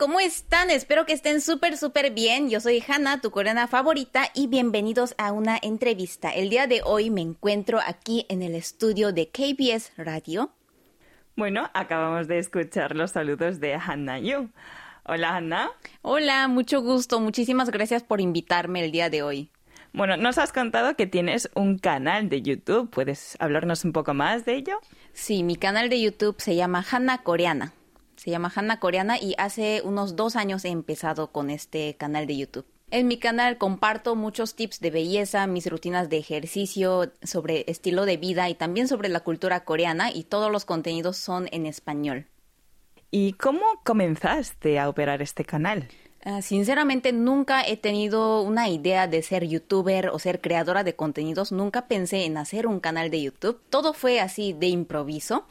¿cómo están? Espero que estén súper, súper bien. Yo soy Hanna, tu coreana favorita, y bienvenidos a una entrevista. El día de hoy me encuentro aquí en el estudio de KBS Radio. Bueno, acabamos de escuchar los saludos de Hanna Yu. Hola, Hanna. Hola, mucho gusto. Muchísimas gracias por invitarme el día de hoy. Bueno, nos has contado que tienes un canal de YouTube. ¿Puedes hablarnos un poco más de ello? Sí, mi canal de YouTube se llama Hanna Coreana. Se llama Hanna Coreana y hace unos dos años he empezado con este canal de YouTube. En mi canal comparto muchos tips de belleza, mis rutinas de ejercicio, sobre estilo de vida y también sobre la cultura coreana y todos los contenidos son en español. ¿Y cómo comenzaste a operar este canal? Uh, sinceramente nunca he tenido una idea de ser youtuber o ser creadora de contenidos, nunca pensé en hacer un canal de YouTube, todo fue así de improviso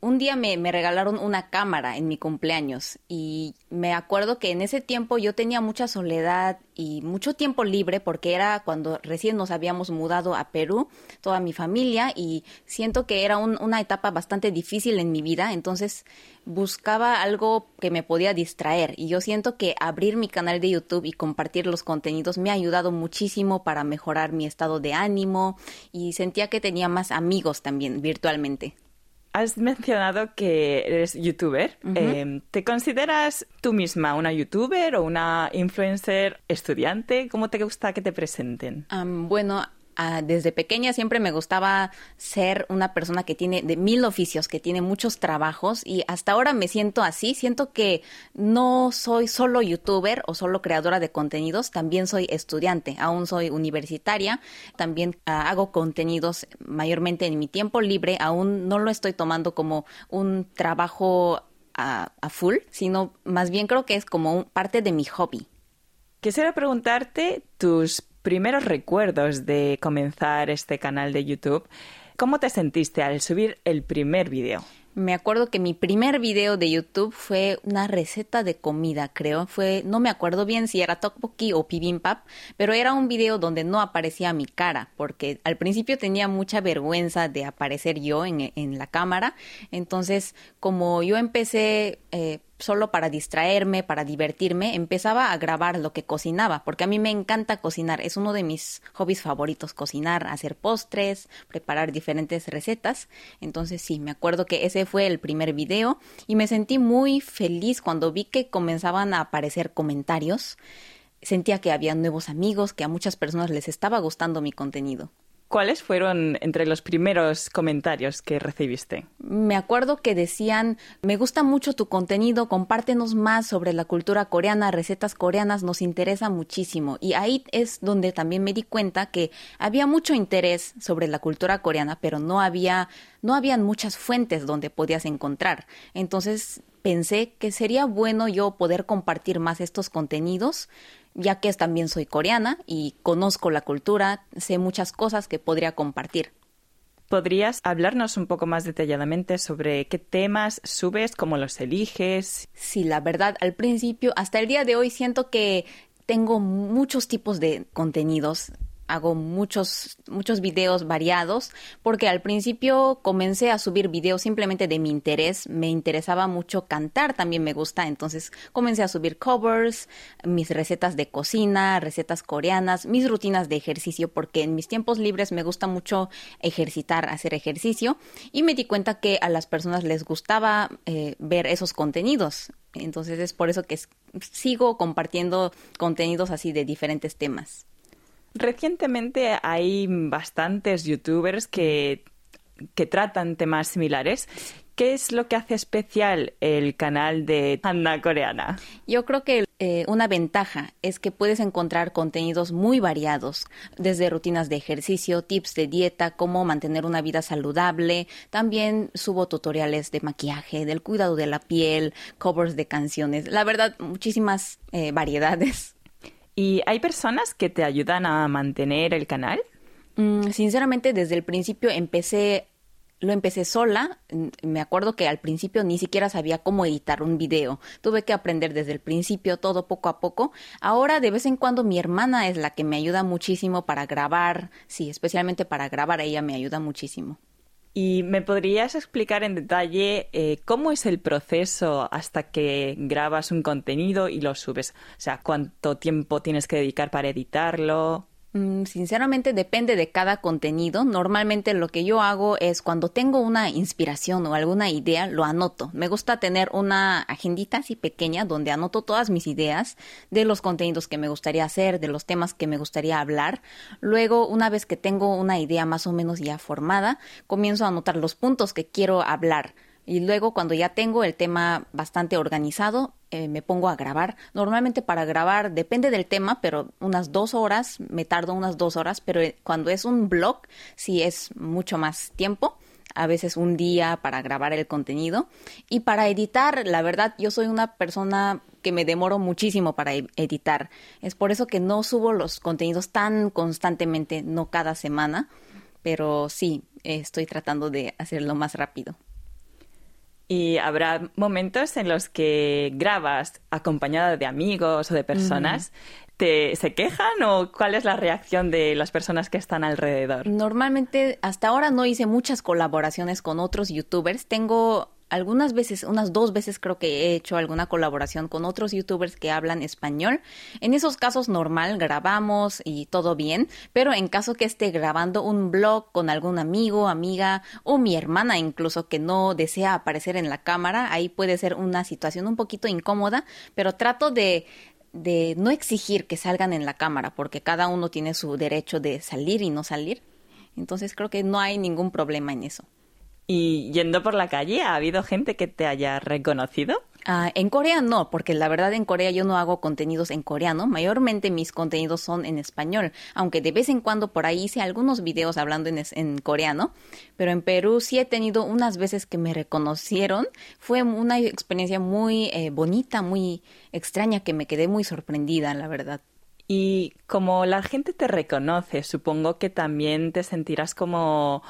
un día me, regalaron una cámara en mi cumpleaños y me acuerdo que en ese tiempo yo tenía mucha soledad y mucho tiempo libre porque era cuando recién nos habíamos mudado a Perú, toda mi familia, y siento que era un, una etapa bastante difícil en mi vida, entonces buscaba algo que me podía distraer y yo siento que abrir mi canal de YouTube y compartir los contenidos me ha ayudado muchísimo para mejorar mi estado de ánimo y sentía que tenía más amigos también virtualmente. Has mencionado que eres youtuber. eh, ¿Te consideras tú misma una youtuber o una influencer estudiante? ¿Cómo te gusta que te presenten? Um, bueno, Uh, desde pequeña siempre me gustaba ser una persona que tiene de mil oficios, que tiene muchos trabajos y hasta ahora me siento así. Siento que no soy solo youtuber o solo creadora de contenidos, también soy estudiante, aún soy universitaria, también uh, hago contenidos mayormente en mi tiempo libre, aún no lo estoy tomando como un trabajo a, full, sino más bien creo que es como parte de mi hobby. Quisiera preguntarte tus primeros recuerdos de comenzar este canal de YouTube. ¿Cómo te sentiste al subir el primer video? Me acuerdo que mi primer video de YouTube fue una receta de comida, creo. Fue, no me acuerdo bien si era tteokbokki o bibimbap, pero era un video donde no aparecía mi cara, porque al principio tenía mucha vergüenza de aparecer yo en, la cámara. Entonces, como yo empecé eh, solo para distraerme, para divertirme, empezaba a grabar lo que cocinaba, porque a mí me encanta cocinar, es uno de mis hobbies favoritos, cocinar, hacer postres, preparar diferentes recetas. Entonces sí, me acuerdo que ese fue el primer video y me sentí muy feliz cuando vi que comenzaban a aparecer comentarios. Sentía que había nuevos amigos, que a muchas personas les estaba gustando mi contenido. ¿Cuáles fueron entre los primeros comentarios que recibiste? Me acuerdo que decían, me gusta mucho tu contenido, compártenos más sobre la cultura coreana, recetas coreanas, nos interesa muchísimo. Y ahí es donde también me di cuenta que había mucho interés sobre la cultura coreana, pero no había, no habían muchas fuentes donde podías encontrar. Entonces pensé que sería bueno yo poder compartir más estos contenidos ya que también soy coreana y conozco la cultura, sé muchas cosas que podría compartir. ¿Podrías hablarnos un poco más detalladamente sobre qué temas subes, cómo los eliges? Sí, la verdad, al principio, hasta el día de hoy siento que tengo muchos tipos de contenidos hago muchos, muchos videos variados porque al principio comencé a subir videos simplemente de mi interés. Me interesaba mucho cantar, también me gusta. Entonces comencé a subir covers, mis recetas de cocina, recetas coreanas, mis rutinas de ejercicio porque en mis tiempos libres me gusta mucho ejercitar, hacer ejercicio. Y me di cuenta que a las personas les gustaba eh, ver esos contenidos. Entonces es por eso que sigo compartiendo contenidos así de diferentes temas. Recientemente hay bastantes youtubers que, que tratan temas similares. ¿Qué es lo que hace especial el canal de Hanna Coreana? Yo creo que eh, una ventaja es que puedes encontrar contenidos muy variados, desde rutinas de ejercicio, tips de dieta, cómo mantener una vida saludable. También subo tutoriales de maquillaje, del cuidado de la piel, covers de canciones. La verdad, muchísimas eh, variedades. ¿Y hay personas que te ayudan a mantener el canal? Mm, sinceramente, desde el principio empecé, lo empecé sola. Me acuerdo que al principio ni siquiera sabía cómo editar un video. Tuve que aprender desde el principio todo poco a poco. Ahora, de vez en cuando, mi hermana es la que me ayuda muchísimo para grabar. Sí, especialmente para grabar, ella me ayuda muchísimo. ¿Y me podrías explicar en detalle eh, cómo es el proceso hasta que grabas un contenido y lo subes? O sea, ¿cuánto tiempo tienes que dedicar para editarlo? Mm, sinceramente depende de cada contenido. Normalmente lo que yo hago es cuando tengo una inspiración o alguna idea, lo anoto. Me gusta tener una agendita así pequeña donde anoto todas mis ideas de los contenidos que me gustaría hacer, de los temas que me gustaría hablar. Luego, una vez que tengo una idea más o menos ya formada, comienzo a anotar los puntos que quiero hablar y luego cuando ya tengo el tema bastante organizado, eh, me pongo a grabar. Normalmente para grabar depende del tema, pero unas dos horas, me tardo unas dos horas, pero eh, cuando es un blog, sí es mucho más tiempo a veces un día para grabar el contenido y para editar, la verdad, yo soy una persona que me demoro muchísimo para e-, editar. Es por eso que no subo los contenidos tan constantemente, no cada semana, pero sí, estoy tratando de hacerlo más rápido. Y habrá momentos en los que grabas acompañada de amigos o de personas. ¿Te, ¿Se quejan o cuál es la reacción de las personas que están alrededor? Normalmente, hasta ahora no hice muchas colaboraciones con otros youtubers. Tengo algunas veces, unas dos veces creo que he hecho alguna colaboración con otros youtubers que hablan español. En esos casos normal, grabamos y todo bien, pero en caso que esté grabando un blog con algún amigo, amiga o mi hermana incluso que no desea aparecer en la cámara, ahí puede ser una situación un poquito incómoda, pero trato de de no exigir que salgan en la cámara, porque cada uno tiene su derecho de salir y no salir. Entonces creo que no hay ningún problema en eso. Y yendo por la calle, ¿ha habido gente que te haya reconocido? Ah, en Corea no, porque la verdad en Corea yo no hago contenidos en coreano, mayormente mis contenidos son en español, aunque de vez en cuando por ahí hice algunos videos hablando en, coreano, pero en Perú sí he tenido unas veces que me reconocieron, fue una experiencia muy eh, bonita, muy extraña, que me quedé muy sorprendida, la verdad. Y como la gente te reconoce, supongo que también te sentirás como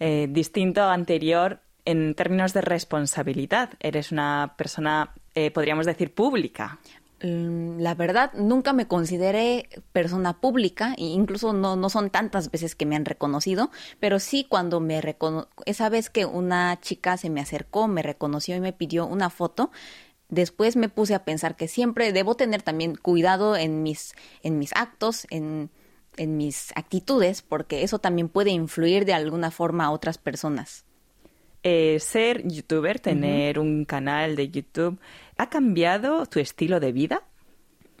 eh, distinto anterior en términos de responsabilidad. Eres una persona, eh, podríamos decir, pública. Mm, la verdad, nunca me consideré persona pública, e incluso no, no son tantas veces que me han reconocido, pero sí cuando me recono esa vez que una chica se me acercó, me reconoció y me pidió una foto, después me puse a pensar que siempre debo tener también cuidado en mis, en mis actos, en en mis actitudes, porque eso también puede influir de alguna forma a otras personas. Eh, ser youtuber, tener un canal de YouTube, ¿ha cambiado tu estilo de vida?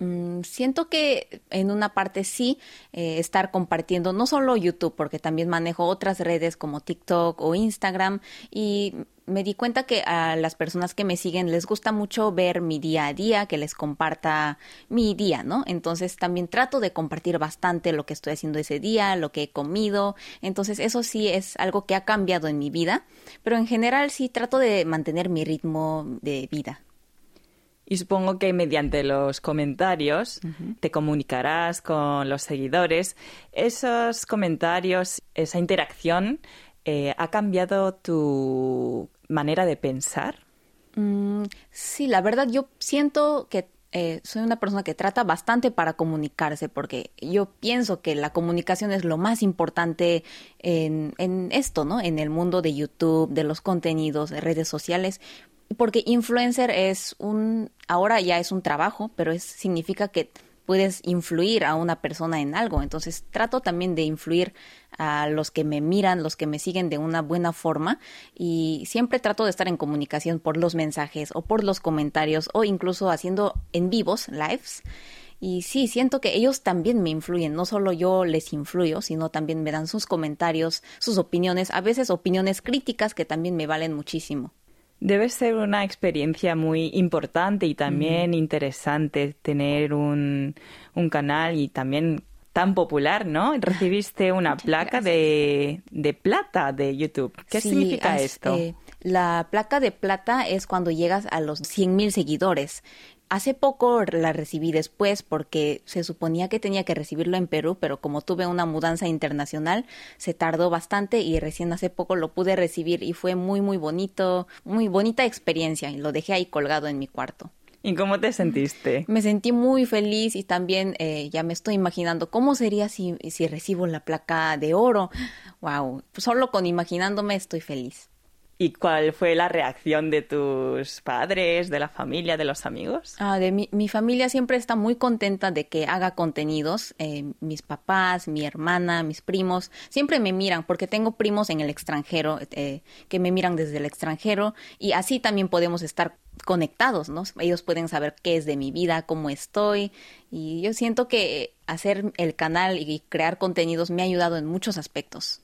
Mm, siento que en una parte sí, eh, estar compartiendo no solo YouTube, porque también manejo otras redes como TikTok o Instagram y me di cuenta que a las personas que me siguen les gusta mucho ver mi día a día, que les comparta mi día, ¿no? Entonces también trato de compartir bastante lo que estoy haciendo ese día, lo que he comido. Entonces eso sí es algo que ha cambiado en mi vida, pero en general sí trato de mantener mi ritmo de vida. Y supongo que mediante los comentarios te comunicarás con los seguidores. Esos comentarios, esa interacción, eh, ¿ha cambiado tu manera de pensar? Mm, sí, la verdad yo siento que eh, soy una persona que trata bastante para comunicarse, porque yo pienso que la comunicación es lo más importante en, en, esto, ¿no? En el mundo de YouTube, de los contenidos, de redes sociales, porque influencer es un, ahora ya es un trabajo, pero es, significa que puedes influir a una persona en algo. Entonces trato también de influir a los que me miran, los que me siguen de una buena forma y siempre trato de estar en comunicación por los mensajes o por los comentarios o incluso haciendo en vivos, lives. Y sí, siento que ellos también me influyen, no solo yo les influyo, sino también me dan sus comentarios, sus opiniones, a veces opiniones críticas que también me valen muchísimo. Debe ser una experiencia muy importante y también interesante tener un, un, canal y también tan popular, ¿no? Recibiste una placa de, de, plata de YouTube. ¿Qué significa esto? Eh, la placa de plata es cuando llegas a los 100.000 seguidores. Hace poco la recibí después porque se suponía que tenía que recibirlo en Perú, pero como tuve una mudanza internacional, se tardó bastante y recién hace poco lo pude recibir y fue muy muy bonito, muy bonita experiencia y lo dejé ahí colgado en mi cuarto. ¿Y cómo te sentiste? Me sentí muy feliz y también eh, ya me estoy imaginando cómo sería si, si recibo la placa de oro. Wow, solo con imaginándome estoy feliz. ¿Y cuál fue la reacción de tus padres, de la familia, de los amigos? Ah, de mi, mi, familia siempre está muy contenta de que haga contenidos. Eh, mis papás, mi hermana, mis primos, siempre me miran porque tengo primos en el extranjero eh, que me miran desde el extranjero y así también podemos estar conectados, ¿no? Ellos pueden saber qué es de mi vida, cómo estoy y yo siento que hacer el canal y crear contenidos me ha ayudado en muchos aspectos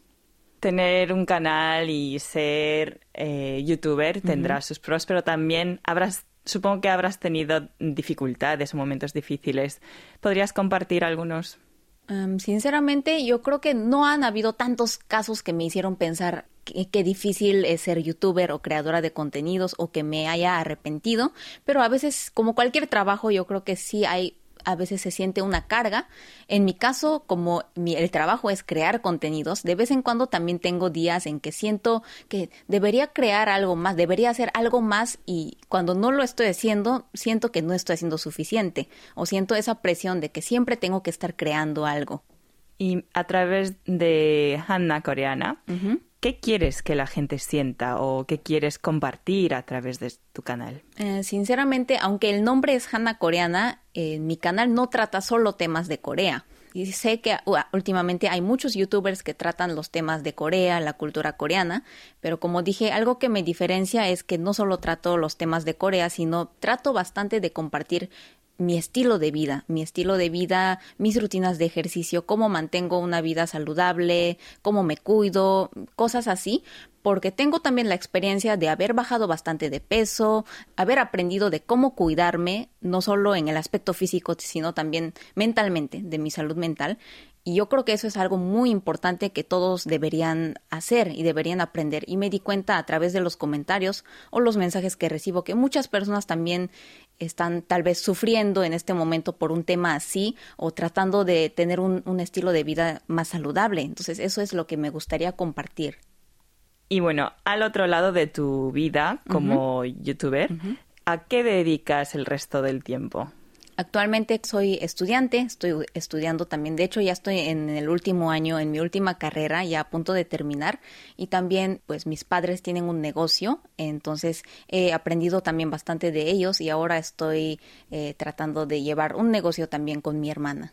tener un canal y ser eh, youtuber tendrá sus pros, pero también habrás, supongo que habrás tenido dificultades o momentos difíciles. ¿Podrías compartir algunos? sinceramente, yo creo que no han habido tantos casos que me hicieron pensar qué difícil es ser youtuber o creadora de contenidos o que me haya arrepentido, pero a veces, como cualquier trabajo, yo creo que sí hay a veces se siente una carga. En mi caso, como mi, el trabajo es crear contenidos, de vez en cuando también tengo días en que siento que debería crear algo más, debería hacer algo más y cuando no lo estoy haciendo, siento que no estoy haciendo suficiente o siento esa presión de que siempre tengo que estar creando algo. Y a través de Hanna Coreana, ¿qué quieres que la gente sienta o qué quieres compartir a través de tu canal? Eh, sinceramente, aunque el nombre es Hanna Coreana, eh, mi canal no trata solo temas de Corea. Y sé que últimamente hay muchos youtubers que tratan los temas de Corea, la cultura coreana, pero como dije, algo que me diferencia es que no solo trato los temas de Corea, sino trato bastante de compartir mi estilo de vida, mi estilo de vida, mis rutinas de ejercicio, cómo mantengo una vida saludable, cómo me cuido, cosas así, porque tengo también la experiencia de haber bajado bastante de peso, haber aprendido de cómo cuidarme, no solo en el aspecto físico, sino también mentalmente, de mi salud mental. Y yo creo que eso es algo muy importante que todos deberían hacer y deberían aprender. Y me di cuenta a través de los comentarios o los mensajes que recibo que muchas personas también están tal vez sufriendo en este momento por un tema así o tratando de tener un, estilo de vida más saludable. Entonces eso es lo que me gustaría compartir. Y bueno, al otro lado de tu vida como youtuber, ¿a qué dedicas el resto del tiempo? Actualmente soy estudiante, estoy estudiando también, de hecho ya estoy en el último año, en mi última carrera, ya a punto de terminar y también pues mis padres tienen un negocio, entonces he aprendido también bastante de ellos y ahora estoy eh, tratando de llevar un negocio también con mi hermana.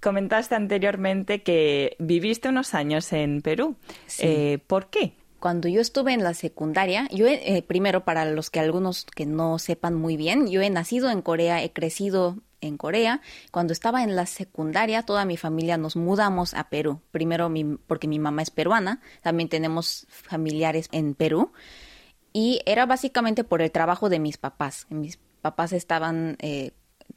Comentaste anteriormente que viviste unos años en Perú. Eh, ¿Por qué? Cuando yo estuve en la secundaria, yo eh, primero para los que algunos que no sepan muy bien, yo he nacido en Corea, he crecido en Corea. Cuando estaba en la secundaria, toda mi familia nos mudamos a Perú. Primero porque mi mamá es peruana, también tenemos familiares en Perú. Y era básicamente por el trabajo de mis papás. Mis papás estaban, eh,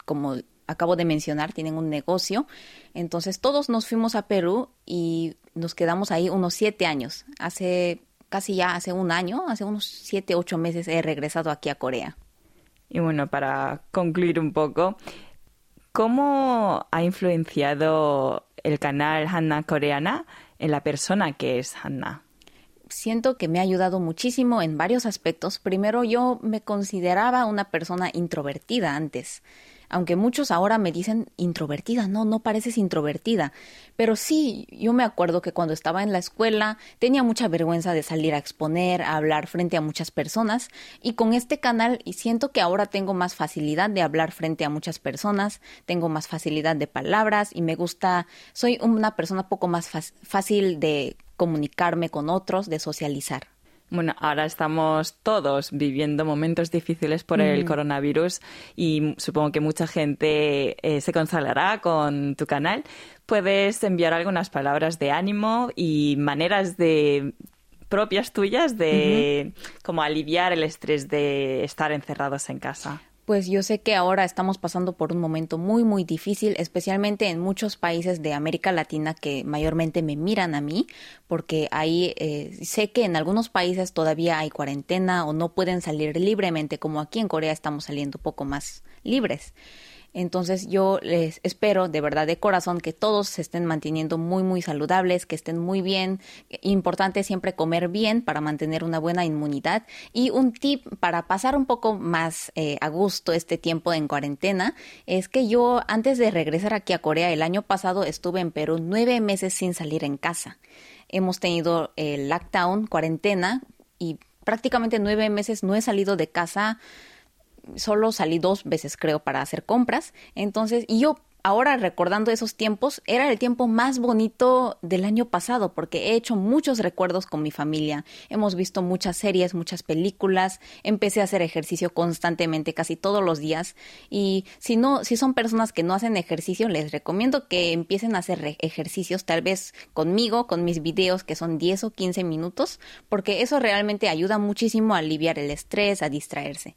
como acabo de mencionar, tienen un negocio. Entonces todos nos fuimos a Perú y nos quedamos ahí unos siete años. Hace casi ya hace un año, hace unos siete, ocho meses he regresado aquí a Corea. Y bueno, para concluir un poco, ¿cómo ha influenciado el canal Hanna Coreana en la persona que es Hanna? Siento que me ha ayudado muchísimo en varios aspectos. Primero, yo me consideraba una persona introvertida antes aunque muchos ahora me dicen introvertida, no, no pareces introvertida, pero sí, yo me acuerdo que cuando estaba en la escuela tenía mucha vergüenza de salir a exponer, a hablar frente a muchas personas y con este canal siento que ahora tengo más facilidad de hablar frente a muchas personas, tengo más facilidad de palabras y me gusta, soy una persona poco más fácil de comunicarme con otros, de socializar. Bueno, ahora estamos todos viviendo momentos difíciles por el mm. coronavirus y supongo que mucha gente eh, se consolará con tu canal. Puedes enviar algunas palabras de ánimo y maneras de propias tuyas de como aliviar el estrés de estar encerrados en casa pues yo sé que ahora estamos pasando por un momento muy, muy difícil, especialmente en muchos países de América Latina que mayormente me miran a mí, porque ahí eh, sé que en algunos países todavía hay cuarentena o no pueden salir libremente, como aquí en Corea estamos saliendo poco más libres. Entonces yo les espero de verdad de corazón que todos se estén manteniendo muy muy saludables, que estén muy bien. Importante siempre comer bien para mantener una buena inmunidad. Y un tip para pasar un poco más eh, a gusto este tiempo en cuarentena es que yo antes de regresar aquí a Corea el año pasado estuve en Perú nueve meses sin salir en casa. Hemos tenido el lockdown, cuarentena y prácticamente nueve meses no he salido de casa solo salí dos veces creo para hacer compras. Entonces, y yo ahora recordando esos tiempos, era el tiempo más bonito del año pasado porque he hecho muchos recuerdos con mi familia. Hemos visto muchas series, muchas películas, empecé a hacer ejercicio constantemente casi todos los días y si no si son personas que no hacen ejercicio, les recomiendo que empiecen a hacer ejercicios tal vez conmigo, con mis videos que son 10 o 15 minutos, porque eso realmente ayuda muchísimo a aliviar el estrés, a distraerse.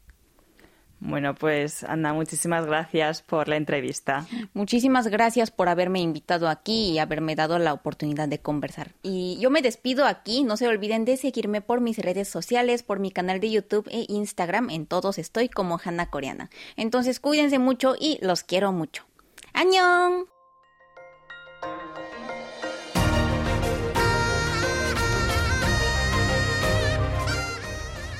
Bueno, pues Ana, muchísimas gracias por la entrevista. Muchísimas gracias por haberme invitado aquí y haberme dado la oportunidad de conversar. Y yo me despido aquí, no se olviden de seguirme por mis redes sociales, por mi canal de YouTube e Instagram, en todos estoy como Hanna Coreana. Entonces cuídense mucho y los quiero mucho. ¡Añón!